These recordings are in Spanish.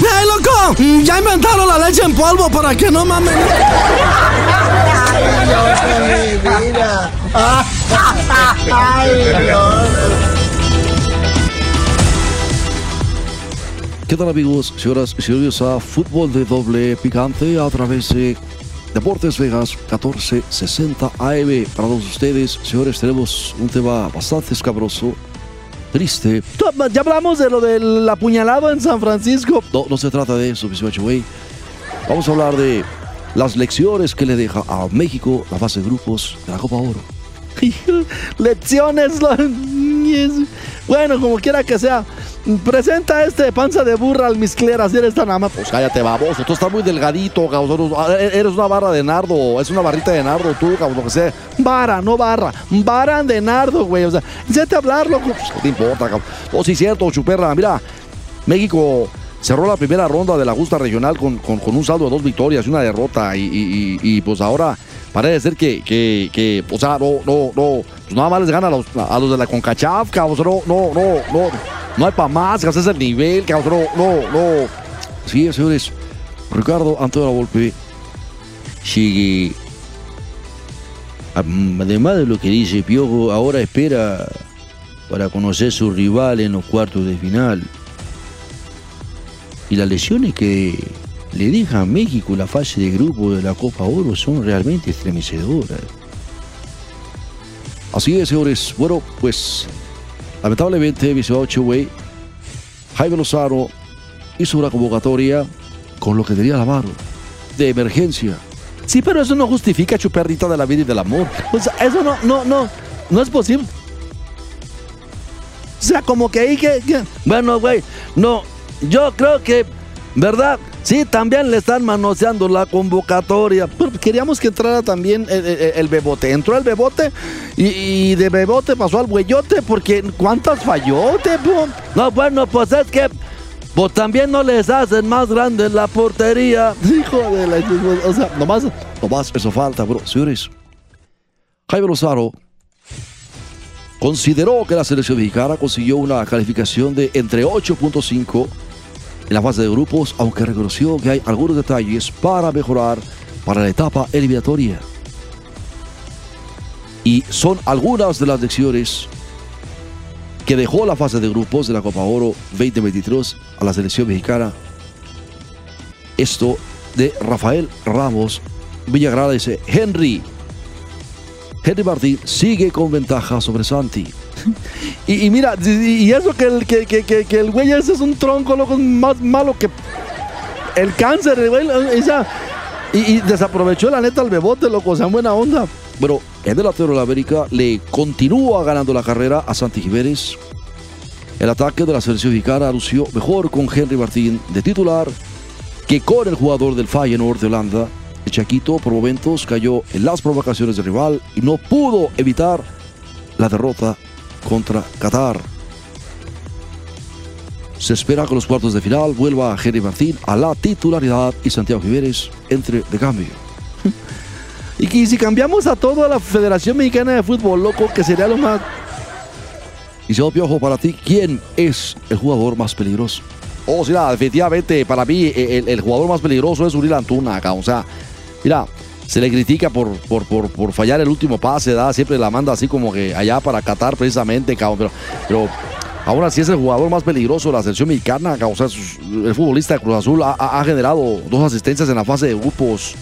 ¡Ey, loco! Mm, Ya inventaron la leche en polvo para que no mamen. ¿Qué tal amigos, señoras y señores a Fútbol de Doble Picante a través de Deportes Vegas 1460 AM? Para todos ustedes, señores, tenemos un tema bastante escabroso, triste. Ya hablamos de lo del apuñalado en San Francisco. No, no se trata de eso, Way. Vamos a hablar de las lecciones que le deja a México la fase de grupos de la Copa Oro. Lecciones. Bueno, como quiera que sea. Presenta este panza de burra al miscleras. Eres tan ama. Pues cállate, baboso. Tú estás muy delgadito, cabrón. Eres una barra de nardo. Es una barrita de nardo tú, cabrón, lo que sea. Vara, no barra. Vara de nardo, güey. O sea, a hablar, loco. Pues, ¿Qué te importa, cabrón? Oh, sí, cierto, chuperra. Mira, México cerró la primera ronda de la justa regional con, con- con un saldo de dos victorias y una derrota. Y, y- y- y, pues ahora parece ser que, que, que, o sea, no, no, no. Pues nada más les gana a los, a los de la CONCACHAF, cabrón. No, no, no, no. No hay para más, es el nivel, cabrón. No, no, no. Sí, señores. Ricardo Antonio Volpe sigue. Además de lo que dice Piojo, ahora espera para conocer su rival en los cuartos de final. Y las lesiones que le deja a México la fase de grupo de la Copa Oro son realmente estremecedoras. Así es, señores. Bueno, pues lamentablemente, Vicente Cheway, Jaime Lozano hizo una convocatoria con lo que tenía a la mano, de emergencia. Sí, pero eso no justifica chuperrita de la vida y del amor. O sea, eso no, no, no. No es posible. O sea, como que ahí que. que- Bueno, güey, no. Yo creo que, ¿verdad? Sí, también le están manoseando la convocatoria. Pero queríamos que entrara también el, el- el bebote. Entró el bebote y, y de bebote pasó al güeyote porque ¿cuántas falló? No, bueno, pues es que pues también no les hacen más grande la portería. Hijo de la... O sea, nomás... Nomás eso falta, bro. Señores, Jaime Lozano consideró que la selección mexicana consiguió una calificación de entre 8.5 en la fase de grupos, aunque reconoció que hay algunos detalles para mejorar para la etapa eliminatoria. Y son algunas de las lecciones que dejó la fase de grupos de la Copa Oro 2023 a la selección mexicana. Esto de Rafael Ramos Villagrada dice, Henry, Henry Martín sigue con ventaja sobre Santi. Y, mira, y, eso que el, que, que, que, el güey ese es un tronco, loco, más malo que el cáncer, el güey. o sea, y, y desaprovechó la neta al bebote, loco, o sea, en buena onda. Bueno, el delantero de la América le continúa ganando la carrera a Santi Jiménez. El ataque de la selección mexicana lució mejor con Henry Martín de titular que con el jugador del Feyenoord de Holanda. El Chaquito por momentos cayó en las provocaciones del rival y no pudo evitar la derrota contra Qatar. Se espera que los cuartos de final vuelva Henry Martín a la titularidad y Santiago Jiménez entre de cambio. Y si cambiamos a todo a la Federación Mexicana de Fútbol, loco, que sería lo más. Y señor Piojo, para ti, ¿quién es el jugador más peligroso? Oh, sí, nada, definitivamente, para mí, el, el jugador más peligroso es Uriel Antuna, acá. O sea, mira, se le critica por, por, por, por fallar el último pase, da siempre la manda así como que allá para Qatar, precisamente. Pero, pero aún así es el jugador más peligroso de la selección mexicana, el futbolista de Cruz Azul ha, generado dos asistencias en la fase de grupos.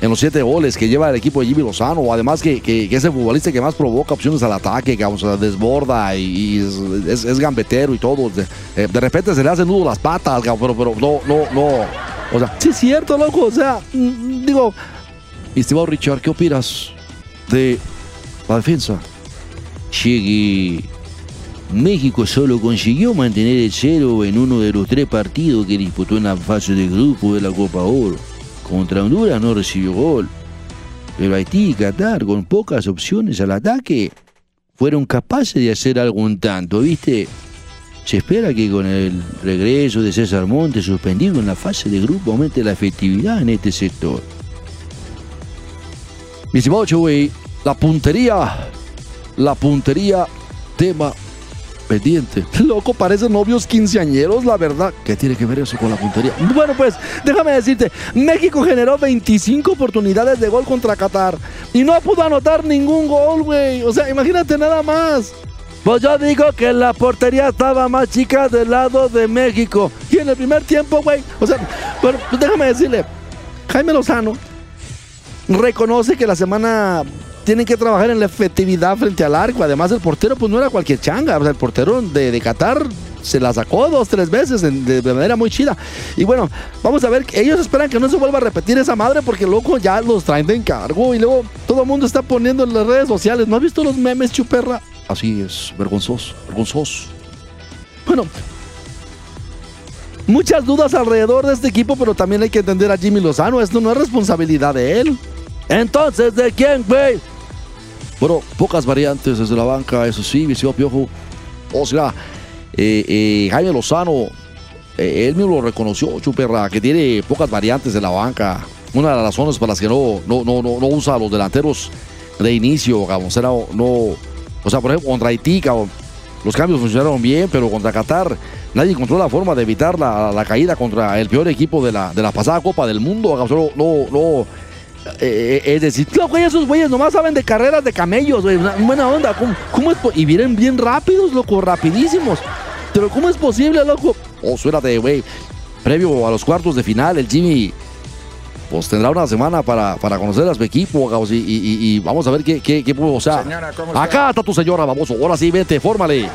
En los siete goles que lleva el equipo de Jimmy Lozano, además que, que- que es el futbolista que más provoca opciones al ataque, que desborda y, es, gambetero y todo. De, eh, de repente se le hacen nudo las patas, pero, pero no, no, no. O sea, Sí, es cierto, loco, o sea, mm, digo, estimado Richard, ¿qué opinas de la defensa? Llegue. México solo consiguió mantener el cero en uno de los tres partidos que disputó en la fase de grupo de la Copa Oro. Contra Honduras no recibió gol. Pero Haití y Qatar, con pocas opciones al ataque, fueron capaces de hacer algún tanto, ¿viste? Se espera que con el regreso de César Montes suspendido en la fase de grupo aumente la efectividad en este sector. Mi estimado Chewy, la puntería, la puntería, tema pendiente. Loco, parecen novios quinceañeros, la verdad. ¿Qué tiene que ver eso con la puntería? Bueno, pues, déjame decirte, México generó 25 oportunidades de gol contra Qatar y no pudo anotar ningún gol, güey. O sea, imagínate nada más. Pues yo digo que la portería estaba más chica del lado de México. Y en el primer tiempo, güey, o sea, bueno, pues déjame decirle, Jaime Lozano reconoce que la semana tienen que trabajar en la efectividad frente al arco. Además, el portero pues no era cualquier changa. O sea, el portero de, Qatar se la sacó dos, tres veces de, de, manera muy chida. Y bueno, vamos a ver, ellos esperan que no se vuelva a repetir esa madre porque loco ya los traen de encargo y luego todo el mundo está poniendo en las redes sociales. ¿No has visto los memes, chuperra? Así es, vergonzoso, vergonzoso. Bueno, muchas dudas alrededor de este equipo, pero también hay que entender a Jimmy Lozano. Esto no es responsabilidad de él. Entonces, ¿de quién, güey? Bueno, pocas variantes desde la banca, eso sí, Viseo Piojo. O sea, eh, eh, Jaime Lozano, eh, él mismo lo reconoció, Chuperra, que tiene pocas variantes de la banca. Una de las razones para las que no, no, no, no, usa a los delanteros de inicio, digamos, no, o sea, por ejemplo, contra Haití, cabrón, los cambios funcionaron bien, pero contra Qatar nadie encontró la forma de evitar la, la caída contra el peor equipo de la, de la pasada Copa del Mundo. No, no, no eh, es decir, loco, esos güeyes nomás saben de carreras de camellos, güey. Buena onda. ¿Cómo, cómo es y vienen bien rápidos, loco, rapidísimos. Pero ¿cómo es posible, loco? Oh, suérate, güey. Previo a los cuartos de final, el Jimmy pues tendrá una semana para, para conocer a su equipo, y, y, y, vamos a ver qué, qué, qué o sea, señora, acá está tu señora, vamos, ahora sí, vete, fórmale.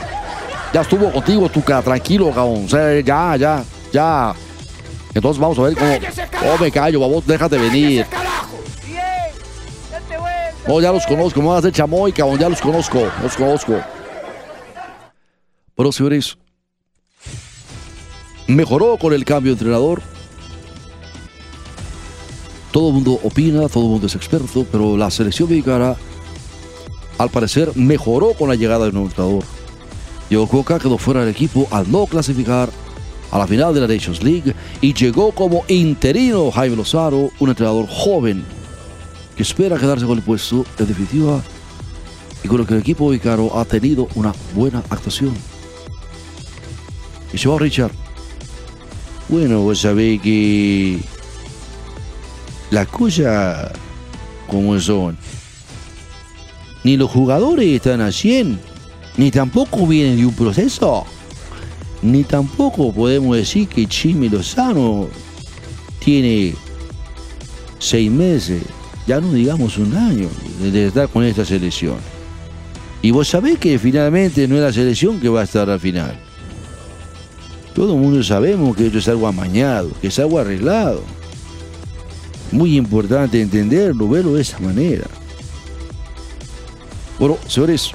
Ya estuvo contigo, Tuca, tranquilo, cabrón. O sea, ya, ya, ya. Entonces vamos a ver cómo. Oh, me callo, vamos, déjate venir. Oh, ya los conozco, a hacer chamoy, cabrón, ya los conozco, los conozco. Pero señores, mejoró con el cambio de entrenador. Todo el mundo opina, todo el mundo es experto, pero la selección mexicana, al parecer, mejoró con la llegada del nuevo entrenador. Diego Coca quedó fuera del equipo al no clasificar a la final de la Nations League y llegó como interino Jaime Lozano, un entrenador joven que espera quedarse con el puesto en definitiva y con lo que el equipo Icaro ha tenido una buena actuación. Y se va Richard. Bueno, vos sabés que las cosas como son. Ni los jugadores están a 100, ni tampoco vienen de un proceso, ni tampoco podemos decir que Chimi Lozano tiene seis meses ya no digamos un año de estar con esta selección. Y vos sabés que finalmente no es la selección que va a estar al final. Todo el mundo sabemos que esto es algo amañado, que es algo arreglado. Muy importante entenderlo, verlo de esa manera. Bueno, señores,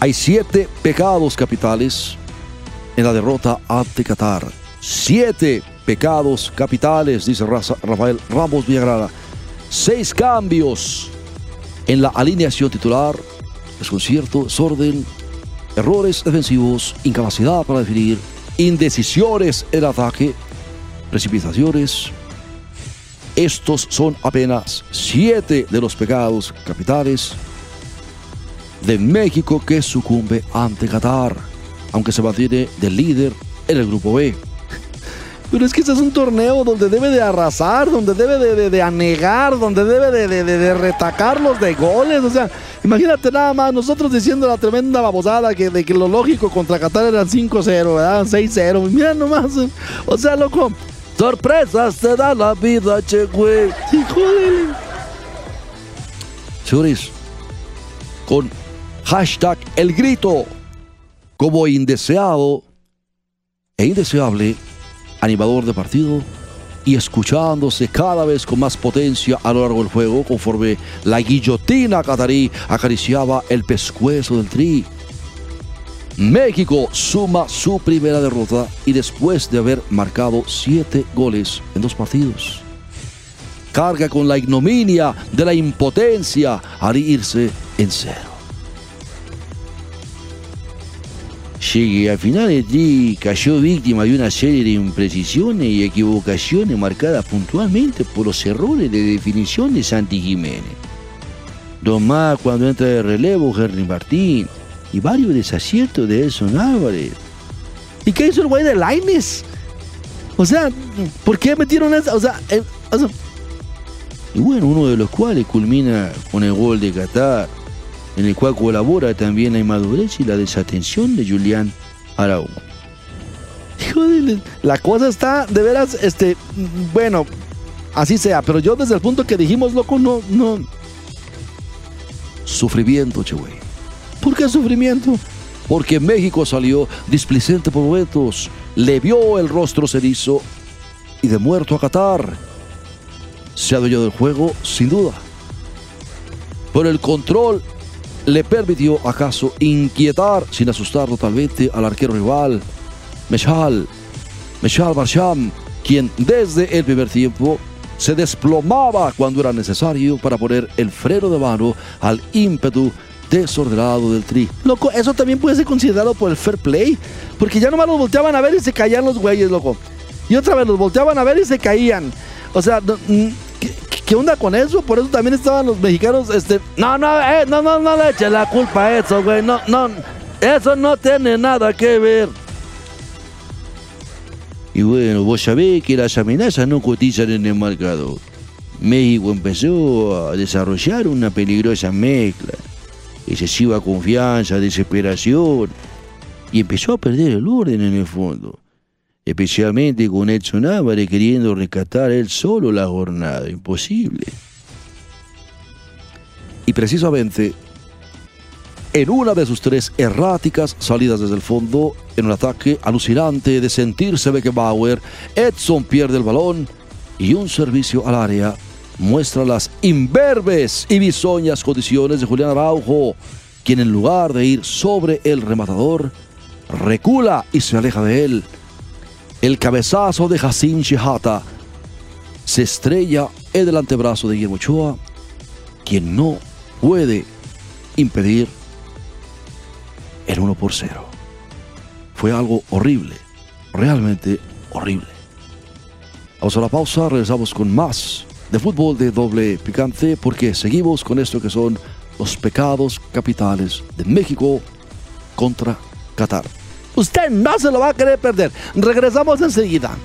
hay siete pecados capitales en la derrota ante Qatar. Siete pecados capitales, dice Rafael Ramos Villagrana. Seis cambios en la alineación titular. Desconcierto, desorden, errores defensivos, incapacidad para definir, indecisiones en ataque, precipitaciones. Estos son apenas siete de los pecados capitales de México que sucumbe ante Qatar, aunque se mantiene del líder en el grupo B. Pero es que este es un torneo donde debe de arrasar, donde debe de, de, anegar, donde debe de, de, retacarlos de goles. O sea, imagínate nada más, nosotros diciendo la tremenda babosada que, de que lo lógico contra Qatar eran 5-0, ¿verdad? 6-0. Mira nomás. O sea, loco, sorpresas te da la vida, che, güey. Híjole. Señores, con hashtag el grito como indeseado e indeseable animador de partido y escuchándose cada vez con más potencia a lo largo del juego conforme la guillotina catarí acariciaba el pescuezo del tri. México suma su primera derrota y después de haber marcado siete goles en dos partidos. carga con la ignominia de la impotencia al irse en cero. Llegue a finales de cayó víctima de una serie de imprecisiones y equivocaciones marcadas puntualmente por los errores de definición de Santi Jiménez. Dos más cuando entra de relevo Henry Martín y varios desaciertos de Edson Álvarez. ¿Y qué hizo el güey de Laines? O sea, ¿por qué metieron esa? O sea, Y bueno, uno de los cuales culmina con el gol de Qatar, en el cual colabora también la inmadurez y la desatención de Julián Araújo. la cosa está de veras, este, bueno, así sea, pero yo desde el punto que dijimos, loco, no, no, Sufrimiento, che, güey. ¿por qué sufrimiento? Porque México salió displicente por momentos, le vio el rostro cerizo y de muerto a Qatar. Se adueñó del juego, sin duda. Pero el control le permitió acaso inquietar, sin asustar totalmente al arquero rival, Mechal, Mechal Barsham, quien desde el primer tiempo se desplomaba cuando era necesario para poner el freno de mano al ímpetu desordenado del tri. Loco, eso también puede ser considerado por el fair play, porque ya nomás los volteaban a ver y se caían los güeyes, loco. Y otra vez los volteaban a ver y se caían. O sea, no, mm, ¿qué, qué onda con eso? Por eso también estaban los mexicanos, este... No, no, eh, no, no, no le eche la culpa a eso, güey. No, no, eso no tiene nada que ver. Y bueno, vos sabés que las amenazas no cotizan en el marcador. México empezó a desarrollar una peligrosa mezcla. Excesiva confianza, desesperación. Y empezó a perder el orden en el fondo. Especialmente con Edson Álvarez queriendo rescatar él solo la jornada. Imposible. Y precisamente en una de sus tres erráticas salidas desde el fondo, en un ataque alucinante de sentirse Beckenbauer, Edson pierde el balón y un servicio al área muestra las imberbes y bisoñas condiciones de Julián Araujo, quien en lugar de ir sobre el rematador, recula y se aleja de él. El cabezazo de Hassan Shihata se estrella en el antebrazo de Guillermo Ochoa, quien no puede impedir el 1 por 0. Fue algo horrible, realmente horrible. Vamos a la pausa, regresamos con más de fútbol de doble picante porque seguimos con esto que son los pecados capitales de México contra Qatar. Usted no se lo va a querer perder. Regresamos enseguida.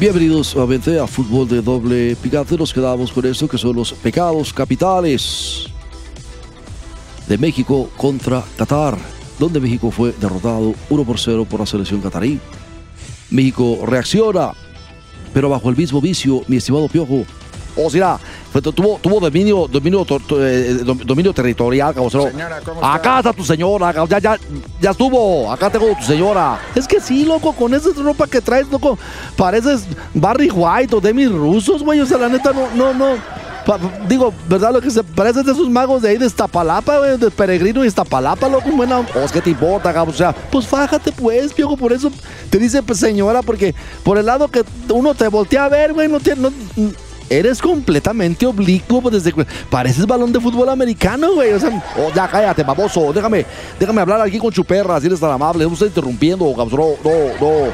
Bienvenidos nuevamente a Fútbol de Doble Picante. Nos quedamos con esto que son los pecados capitales de México contra Qatar, donde México fue derrotado 1 por 0 por la selección catarí. México reacciona, pero bajo el mismo vicio, mi estimado Piojo. O sea, tuvo, tuvo dominio, dominio, eh, dom- dominio territorial, cabocero. Acá está tu señora, ya, ya, ya estuvo. Acá tengo tu señora. Es que sí, loco, con esa ropa que traes, loco, pareces Barry White o Demi Rusos, güey. O sea, la neta, no, no, no. Pa- digo, ¿verdad? Lo que se parece de esos magos de ahí de Iztapalapa, güey, de Peregrino y Iztapalapa, loco, buena. Pues, ¿qué te importa, cabrón? O sea, Pues fájate, pues, piojo, por eso te dice, pues, señora, porque por el lado que uno te voltea a ver, güey, no tiene. no- eres completamente oblicuo, desde pareces balón de fútbol americano, güey. O sea, Oh, ya cállate, baboso. Déjame, déjame hablar aquí con Chuperra, si eres tan amable. No estoy interrumpiendo. No, no, no.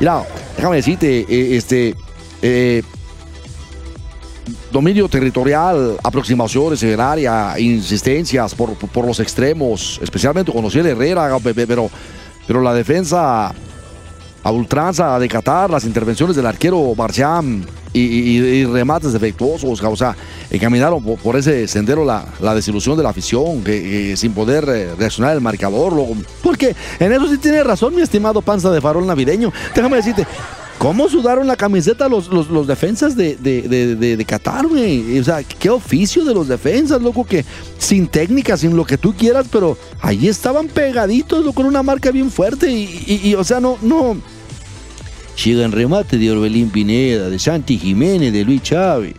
Mira, déjame decirte, eh, este. eh, dominio territorial, aproximaciones en área, insistencias por, por- los extremos, especialmente con Ociel Herrera, pe- pe- pero, pero la defensa a ultranza de Qatar, las intervenciones del arquero Barsham y, remates defectuosos, o sea, encaminaron por, ese sendero la, desilusión de la afición, que, sin poder eh, reaccionar el marcador, Porque en eso sí tiene razón, mi estimado panza de farol navideño. Déjame decirte, ¿cómo sudaron la camiseta los, los, defensas de, de, de, Qatar, güey? O sea, qué oficio de los defensas, loco, que sin técnica, sin lo que tú quieras, pero ahí estaban pegaditos, loco, con una marca bien fuerte y- y, o sea, no, no. Llega en remate de Orbelín Pineda, de Santi Jiménez, de Luis Chávez.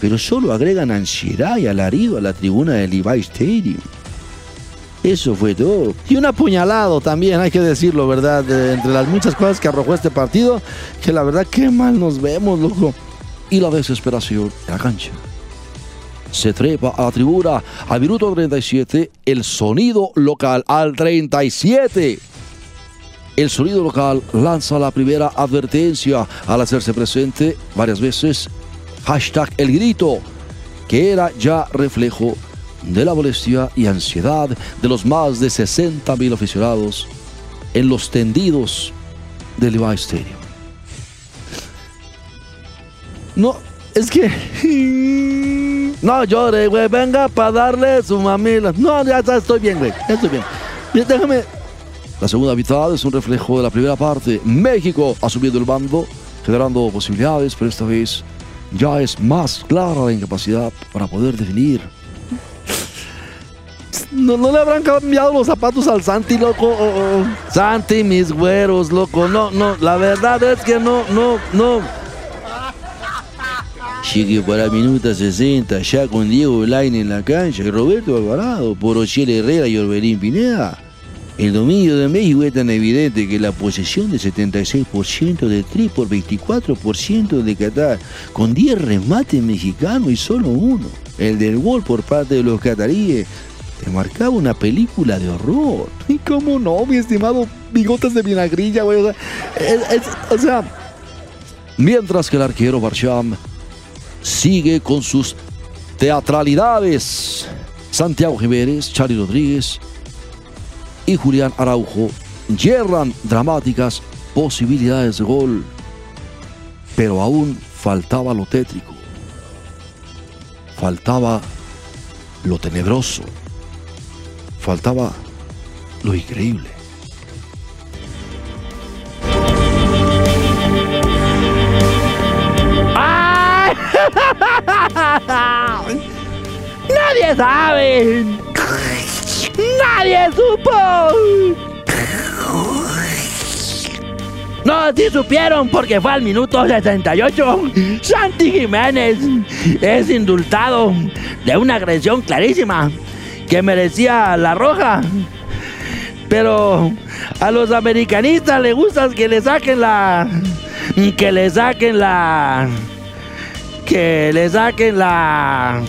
Pero solo agregan ansiedad y alarido a la tribuna del Levi Stadium. Eso fue todo. Y un apuñalado también, hay que decirlo, ¿verdad? De- entre las muchas cosas que arrojó este partido, que la verdad qué mal nos vemos, loco. y la desesperación en la cancha. Se trepa a la tribuna al minuto 37, el sonido local al 37. El sonido local lanza la primera advertencia al hacerse presente varias veces. Hashtag el grito, que era ya reflejo de la molestia y ansiedad de los más de 60 mil aficionados en los tendidos del Levi Stadium. No, es que. No llore, güey. Venga para darle su mamila. No, ya está, estoy bien, güey. ya Estoy bien. Déjame. La segunda mitad es un reflejo de la primera parte. México asumiendo el mando, generando posibilidades, pero esta vez ya es más clara la incapacidad para poder definir. No, no le habrán cambiado los zapatos al Santi, loco. Oh, oh. Santi, mis güeros, loco. No, no. La verdad es que no, no, no. Llegue para minuto 60, ya con Diego Laine en la cancha y Roberto Alvarado, por Ochiel Herrera y Orbelín Pineda. El dominio de México es tan evidente que la posesión de 76% de Tri por 24% de Qatar, con 10 remates mexicanos y solo uno, el del gol por parte de los cataríes, te marcaba una película de horror. ¿Y cómo no, mi estimado bigotes de vinagrilla, güey? O sea, es- es- o sea, Mientras que el arquero Barsham sigue con sus teatralidades. Santiago Jiménez, Charlie Rodríguez y Julián Araujo yerran dramáticas posibilidades de gol. Pero aún faltaba lo tétrico. Faltaba lo tenebroso. Faltaba lo increíble. nadie sabe. Nadie supo. No, sí supieron porque fue al minuto 68. Santi Jiménez es indultado de una agresión clarísima que merecía la roja. Pero a los americanistas les gusta que le saquen la... Que le saquen la... Que le saquen la...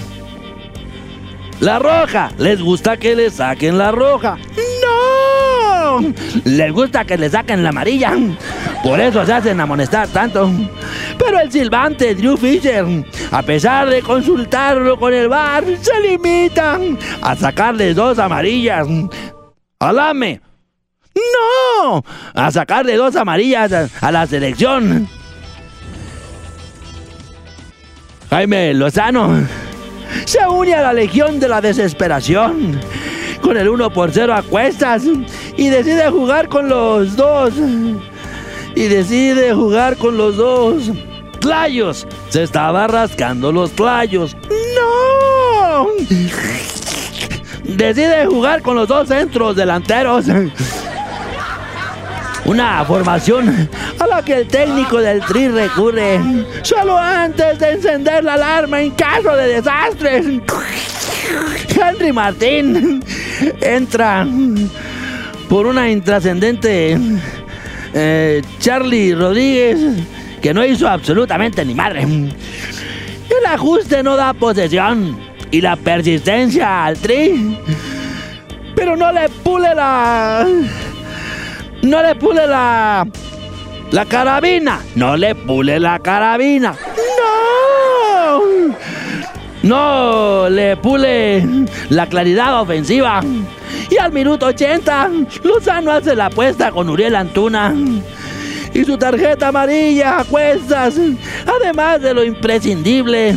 La roja. Les gusta que le saquen la roja. ¡No! Les gusta que le saquen la amarilla. Por eso se hacen amonestar tanto. Pero el silbante Drew Fisher, a pesar de consultarlo con el bar, se limitan a sacarle dos amarillas. ¡Alame! ¡No! A sacarle dos amarillas a la selección. Jaime Lozano se une a la legión de la desesperación. Con el 1 por 0 a cuestas. Y decide jugar con los dos. Y decide jugar con los dos. Tlayos. Se estaba rascando los tlayos. ¡No! Decide jugar con los dos centros delanteros. Una formación a la que el técnico del Tri recurre solo antes de encender la alarma en caso de desastres. Henry Martín entra por una intrascendente eh, Charlie Rodríguez que no hizo absolutamente ni madre. El ajuste no da posesión y la persistencia al Tri, pero no le pule la no le pule la. La carabina. No le pule la carabina. ¡No! No le pule la claridad ofensiva. Y al minuto 80, Lozano hace la apuesta con Uriel Antuna. Y su tarjeta amarilla a cuestas. Además de lo imprescindible.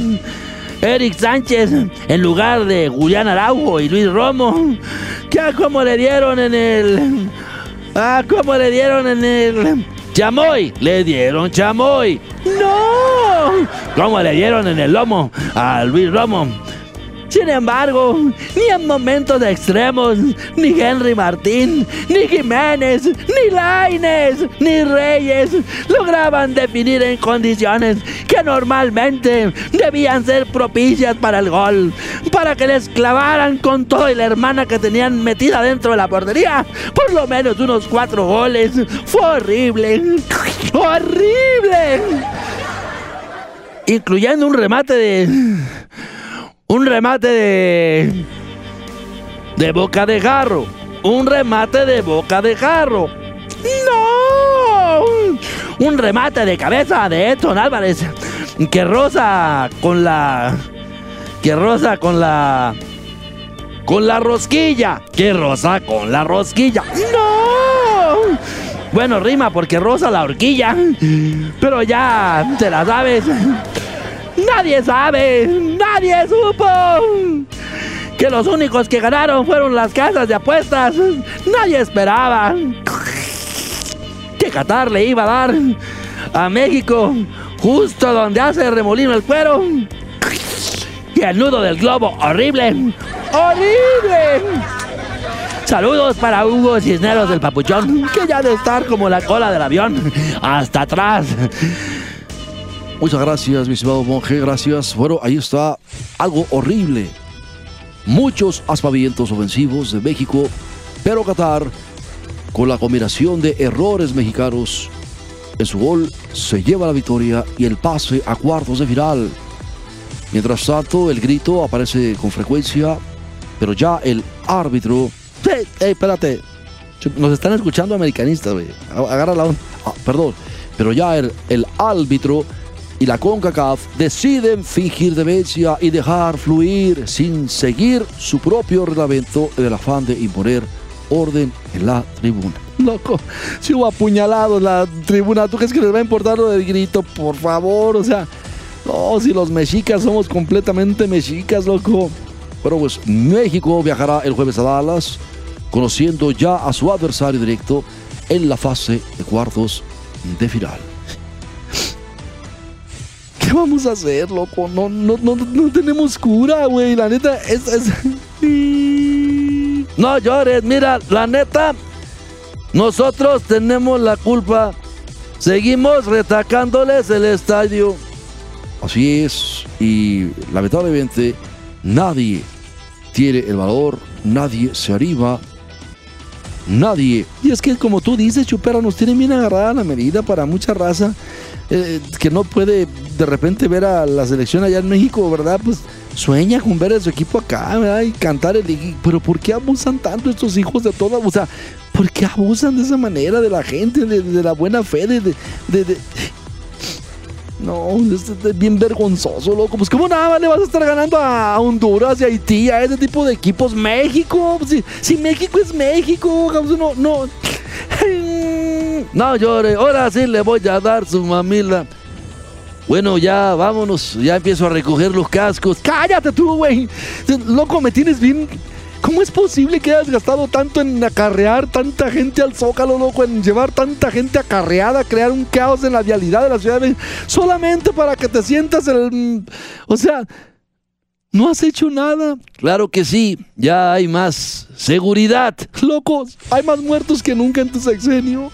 Eric Sánchez en lugar de Julián Araujo y Luis Romo. Que como le dieron en el. Ah, ¿cómo le dieron en el chamoy? Le dieron chamoy. ¡No! ¿Cómo le dieron en el lomo a Luis Romo? Sin embargo, ni en momentos de extremos, ni Henry Martín, ni Jiménez, ni Laines, ni Reyes lograban definir en condiciones que normalmente debían ser propicias para el gol, para que les clavaran con toda la hermana que tenían metida dentro de la portería por lo menos unos cuatro goles. Fue horrible, horrible, incluyendo un remate de un remate de. de boca de jarro. Un remate de boca de jarro. ¡No! Un remate de cabeza de Edson Álvarez. Que rosa con la. Que rosa con la. Con la rosquilla. Que rosa con la rosquilla. ¡No! Bueno, rima porque rosa la horquilla. Pero ya te la sabes. Nadie sabe, nadie supo que los únicos que ganaron fueron las casas de apuestas. Nadie esperaba que Qatar le iba a dar a México justo donde hace remolino el cuero. Y el nudo del globo, horrible, horrible. Saludos para Hugo Cisneros del Papuchón, que ya de estar como la cola del avión, hasta atrás. Muchas gracias, mi estimado monje, gracias. Bueno, ahí está algo horrible. Muchos aspavientos ofensivos de México, pero Qatar, con la combinación de errores mexicanos en su gol, se lleva la victoria y el pase a cuartos de final. Mientras tanto, el grito aparece con frecuencia, pero ya el árbitro. ¡Ey, ey, espérate! Nos están escuchando americanistas, güey. Agarra la onda. Ah, perdón, pero ya el árbitro y la CONCACAF deciden fingir demencia y dejar fluir sin seguir su propio reglamento del afán de imponer orden en la tribuna. Loco, si hubo apuñalado en la tribuna, ¿tú crees que les va a importar lo del grito? Por favor, o sea, no, si los mexicas somos completamente mexicas, loco. Pero pues México viajará el jueves a Dallas, conociendo ya a su adversario directo en la fase de cuartos de final. ¿Qué vamos a hacer, loco? No, no, no, no tenemos cura, güey. La neta, es, es... No llores, mira, la neta, nosotros tenemos la culpa. Seguimos retacándoles el estadio. Así es, y lamentablemente nadie tiene el valor, nadie se arriba, nadie. Y es que como tú dices, Chupera, nos tienen bien agarrada la medida para mucha raza eh, que no puede de repente ver a la selección allá en México, ¿verdad? Pues sueña con ver a su equipo acá, ¿verdad? Y cantar el... Pero ¿por qué abusan tanto estos hijos de toda? O sea, ¿por qué abusan de esa manera de la gente, de, la buena fe, de... de, de no, es bien vergonzoso, loco. Pues, ¿cómo nada le vas a estar ganando a Honduras y a Haití, a ese tipo de equipos? México, si, si México es México, no, no. No llore, ahora sí le voy a dar su mamila. Bueno, ya vámonos, ya empiezo a recoger los cascos. Cállate tú, güey. Loco, me tienes bien. ¿Cómo es posible que hayas gastado tanto en acarrear tanta gente al zócalo, loco? En llevar tanta gente acarreada, crear un caos en la vialidad de la ciudad de México, solamente para que te sientas el. O sea, no has hecho nada. Claro que sí, ya hay más seguridad. Locos, hay más muertos que nunca en tu sexenio.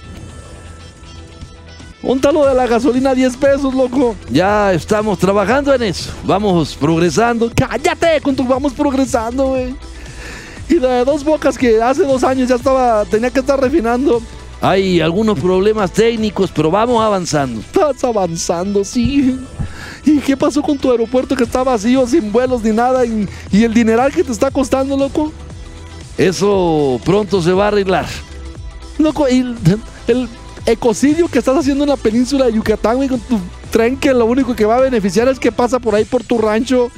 Un talo de la gasolina 10 pesos, loco. Ya estamos trabajando en eso. Vamos progresando. Cállate con tu vamos progresando, güey. Y de dos bocas que hace dos años ya estaba, tenía que estar refinando. Hay algunos problemas técnicos, pero vamos avanzando. Estás avanzando, sí. ¿Y qué pasó con tu aeropuerto que está vacío, sin vuelos ni nada? ¿Y, y el dineral que te está costando, loco? Eso pronto se va a arreglar. Loco, el, el ecocidio que estás haciendo en la península de Yucatán, güey, con tu tren que lo único que va a beneficiar es que pasa por ahí por tu rancho.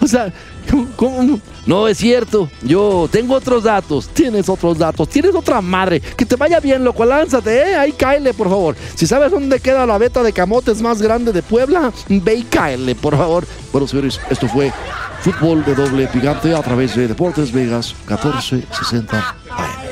O sea, ¿cómo? No es cierto. Yo tengo otros datos. Tienes otros datos. Tienes otra madre. Que te vaya bien, loco. Lánzate, ¿eh? Ahí cáele, por favor. Si sabes dónde queda la beta de camotes más grande de Puebla, ve y cáele, por favor. Bueno, señores, esto fue Fútbol de Doble Picante a través de Deportes Vegas 1460